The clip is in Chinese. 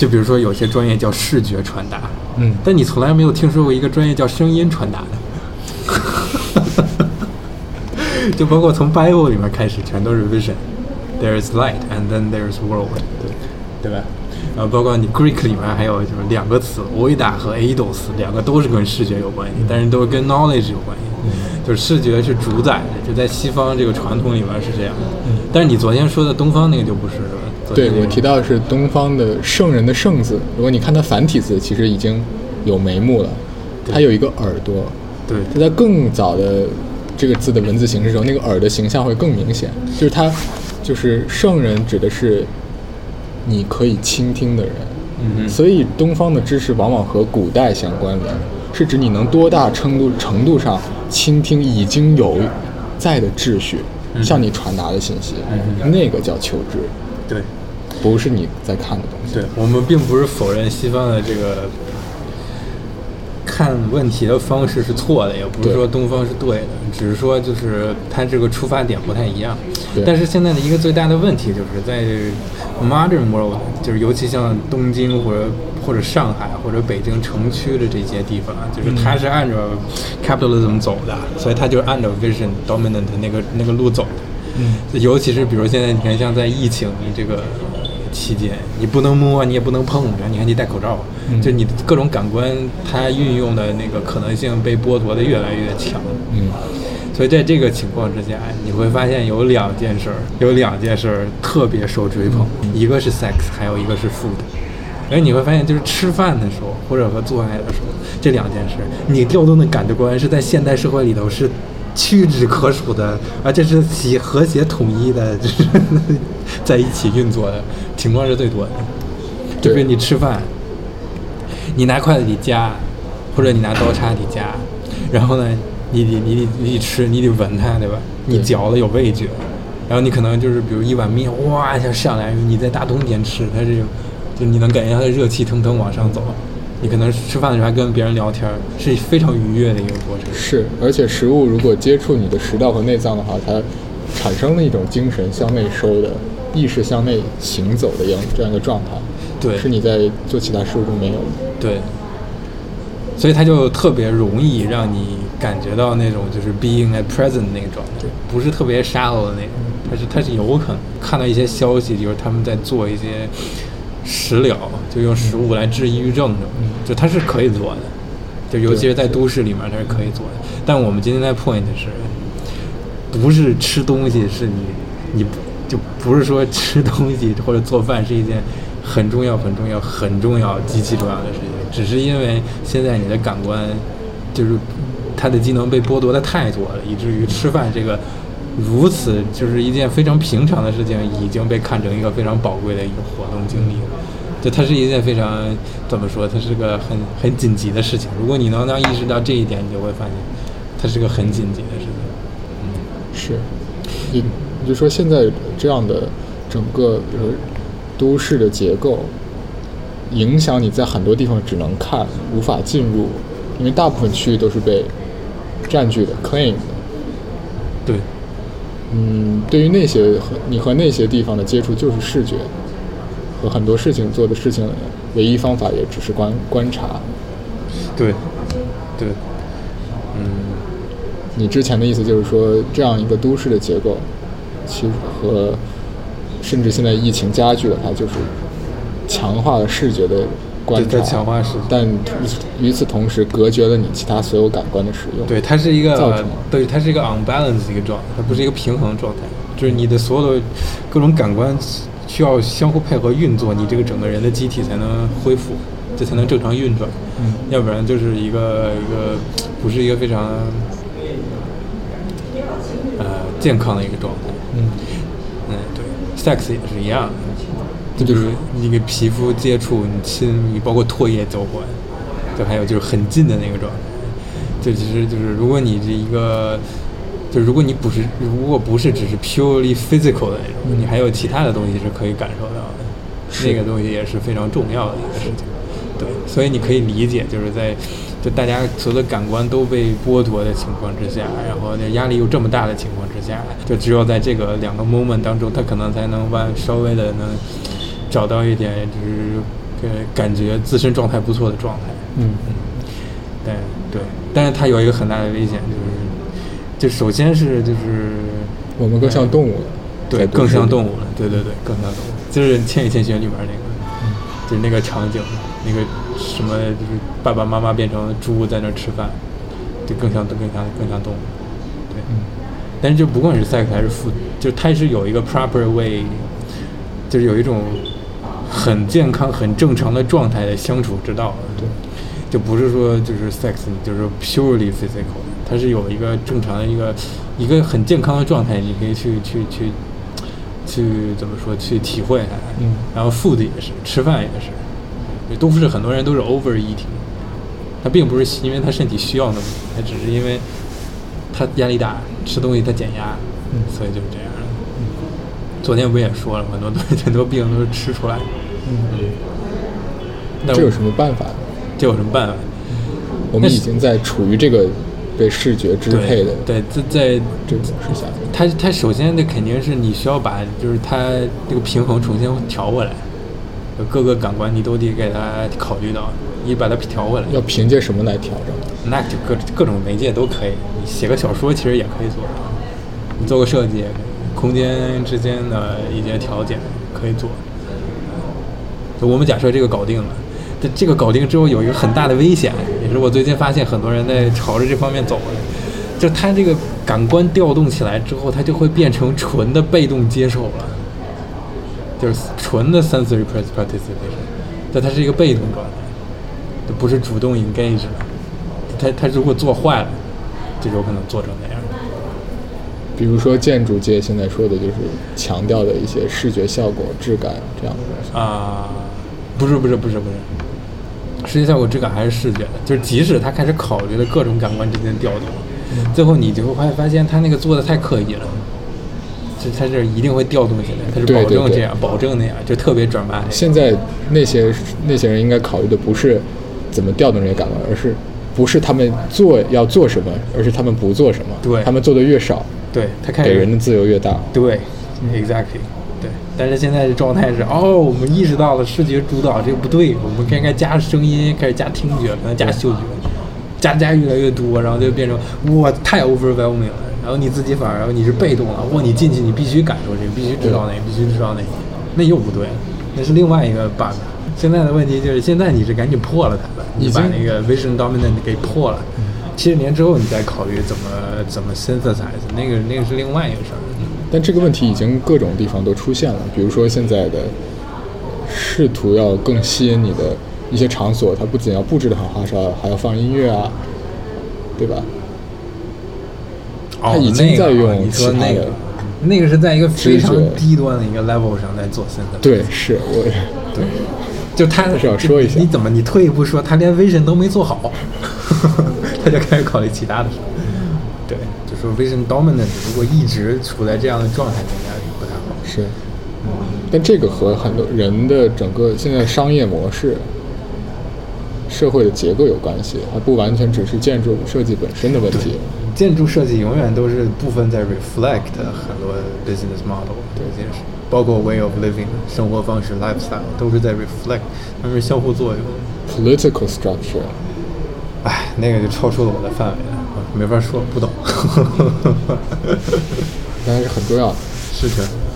就比如说有些专业叫视觉传达，嗯，但你从来没有听说过一个专业叫声音传达的。就包括从 Bible 里面开始，全都是 vision，there is light and then there is world，对对吧？然后包括你 Greek 里面还有就是两个词 oida 和 eidos，两个都是跟视觉有关系，但是都跟 knowledge 有关系。就是视觉是主宰的，就在西方这个传统里面是这样的。但是你昨天说的东方那个就不是，对我提到的是东方的圣人的圣字，如果你看它繁体字，其实已经有眉目了，它有一个耳朵，对。它在更早的这个字的文字形式中，那个耳的形象会更明显，就是它就是圣人指的是你可以倾听的人，嗯所以东方的知识往往和古代相关联，是指你能多大程度程度上倾听已经有在的秩序向你传达的信息，嗯那个叫求知，对。不是你在看的东西。对我们并不是否认西方的这个看问题的方式是错的，也不是说东方是对的，只是说就是它这个出发点不太一样。但是现在的一个最大的问题就是在 modern world，就是尤其像东京或者或者上海或者北京城区的这些地方，啊就是它是按照 capitalism 走的，所以它就是按照 vision dominant 那个那个路走的。嗯，尤其是比如现在你看，像在疫情这个期间，你不能摸，你也不能碰，然后你还得戴口罩，嗯就你的各种感官它运用的那个可能性被剥夺的越来越强。嗯，所以在这个情况之下，你会发现有两件事儿，有两件事儿特别受追捧，一个是 sex，还有一个是 food。然后你会发现，就是吃饭的时候或者和做爱的时候，这两件事，你调动的感官是在现代社会里头是屈指可数的，而且是喜和谐统一的，就是在一起运作的情况是最多的。就比如你吃饭，你拿筷子得夹，或者你拿刀叉得夹，然后呢，你得你得你得吃，你得闻它，对吧？你嚼了有味觉，然后你可能就是比如一碗面，哇一下上来，你在大冬天吃，它这种，就你能感觉它的热气腾腾往上走。你可能吃饭的时候还跟别人聊天，是非常愉悦的一个过程。是，而且食物如果接触你的食道和内脏的话，它产生了一种精神向内收的、意识向内行走的样这样一个状态，对是你在做其他事物中没有的。对，所以它就特别容易让你感觉到那种就是 being at present 那个状态，不是特别 shallow 的那种，它是它是有可能看到一些消息，就是他们在做一些食疗，就用食物来治抑郁症这种，就它是可以做的，就尤其是在都市里面它是可以做的。但我们今天在 point 是，不是吃东西是你你不就不是说吃东西或者做饭是一件很重要、很重要、很重要、极其重要的事情，只是因为现在你的感官就是它的机能被剥夺的太多了，以至于吃饭这个如此就是一件非常平常的事情，已经被看成一个非常宝贵的一个活动经历了。就它是一件非常怎么说？它是个很很紧急的事情。如果你能能意识到这一点，你就会发现它是个很紧急的事情。嗯是，你你就说现在这样的整个比如都市的结构，影响你在很多地方只能看，无法进入，因为大部分区域都是被占据的、claim 的。对，嗯，对于那些和你和那些地方的接触就是视觉，和很多事情做的事情，唯一方法也只是观观察。对，对，嗯，你之前的意思就是说，这样一个都市的结构，其实和甚至现在疫情加剧了它，就是强化了视觉的观察，在强化视觉但与此同时隔绝了你其他所有感官的使用。对，它是一个造成对，它是一个 unbalance 的一个状态，它不是一个平衡状态，就是你的所有的各种感官需要相互配合运作，你这个整个人的机体才能恢复，这才能正常运转，嗯要不然就是一个一个不是一个非常呃健康的一个状态。嗯嗯，对，sex 也是一样的，就比如你跟皮肤接触，你亲，你包括唾液交换，就还有就是很近的那个状态。就其实就是，如果你这一个，就如果你不是，如果不是只是 purely physical 的那种，你还有其他的东西是可以感受到的，那个东西也是非常重要的一个事情。对，所以你可以理解，就是在就大家所有的感官都被剥夺的情况之下，然后那压力又这么大的情况之下，就只有在这个两个 moment 当中，他可能才能完稍微的能找到一点就是呃感觉自身状态不错的状态。嗯。嗯对对，但是它有一个很大的危险，就是就首先是就是我们更像动物了，对更像动物了，对对对，更像动物，就是《千与千寻》里面那个，就是那个场景，那个什么就是爸爸妈妈变成猪在那儿吃饭，就更像更像更像动物，对。嗯。但是就不管是 sex 还是 food，就是它是有一个 proper way，就是有一种很健康、很正常的状态的相处之道。对，就不是说就是 sex，就是 purely physical，它是有一个正常的一个一个很健康的状态，你可以去去去去怎么说去体会它。嗯然后 food 也是，吃饭也是，也都不是很多人都是 overeating，他并不是因为他身体需要那么多，他只是因为他压力大，吃东西他减压，嗯所以就是这样的。昨天不也说了，很多东西很多病都是吃出来的。嗯，那这有什么办法呢？这有什么办法？我们已经在处于这个被视觉支配的对，在在这个模式下，它它首先那肯定是你需要把就是它这个平衡重新调回来，就各个感官你都得给它考虑到，你把它调回来。要凭借什么来调整？那就各各种媒介都可以，你写个小说其实也可以做，你做个设计空间之间的一些调节可以做。我们假设这个搞定了，这这个搞定之后有一个很大的危险，也是我最近发现很多人在朝着这方面走了，就他这个感官调动起来之后，他就会变成纯的被动接受了，就是纯的 sensory participation，但它是一个被动状态，它不是主动 engage 的。他他如果做坏了，就有可能做成那样。比如说建筑界现在说的就是强调的一些视觉效果、质感这样的东西。啊、不是不是不是不是，视觉效果质感还是视觉的，就是即使他开始考虑了各种感官之间的调动，最后你就会发现他那个做的太刻意了，就他是一定会调动起来，他是保证这样，保证那样，就特别转弯。现在那些那些人应该考虑的不是怎么调动这些感官，而是不是他们做要做什么，而是他们不做什么。对他们做的越少，对他开始给人的自由越大。对，exactly，对。但是现在的状态是，哦，我们意识到了视觉主导这个不对，我们该该加声音，开始加听觉，可能加嗅觉，加加越来越多，然后就变成哇太 overwhelming 了。然后你自己反而你是被动了，哇，你进去你必须感受这个，必须知道那个，必须知道那个，那又不对了，那是另外一个 bug。现在的问题就是，现在你是赶紧破了它了，你把那个 vision dominant 给破了。七十年之后，你再考虑怎么怎么 synthesize，那个那个是另外一个事儿。但这个问题已经各种地方都出现了，比如说现在的试图要更吸引你的一些场所，它不仅要布置的很花哨，还要放音乐啊，对吧？哦他已经在用那个你说其他的那个，那个是在一个非常低端的一个 level 上在做 synthesis。对，是我对，就他还是要说一下你怎么你退一步说，他连 vision 都没做好，他就开始考虑其他的事。对，就说 vision dominant 如果一直处在这样的状态，应该不太好。是，但这个和很多人的整个现在商业模式、社会的结构有关系，还不完全只是建筑设计本身的问题。建筑设计永远都是部分在 reflect 很多 business model 这件事，包括 way of living 生活方式 lifestyle 都是在 reflect，它们是相互作用。Political structure，哎，那个就超出了我的范围了，我没法说，不懂。但是很重要的。是的。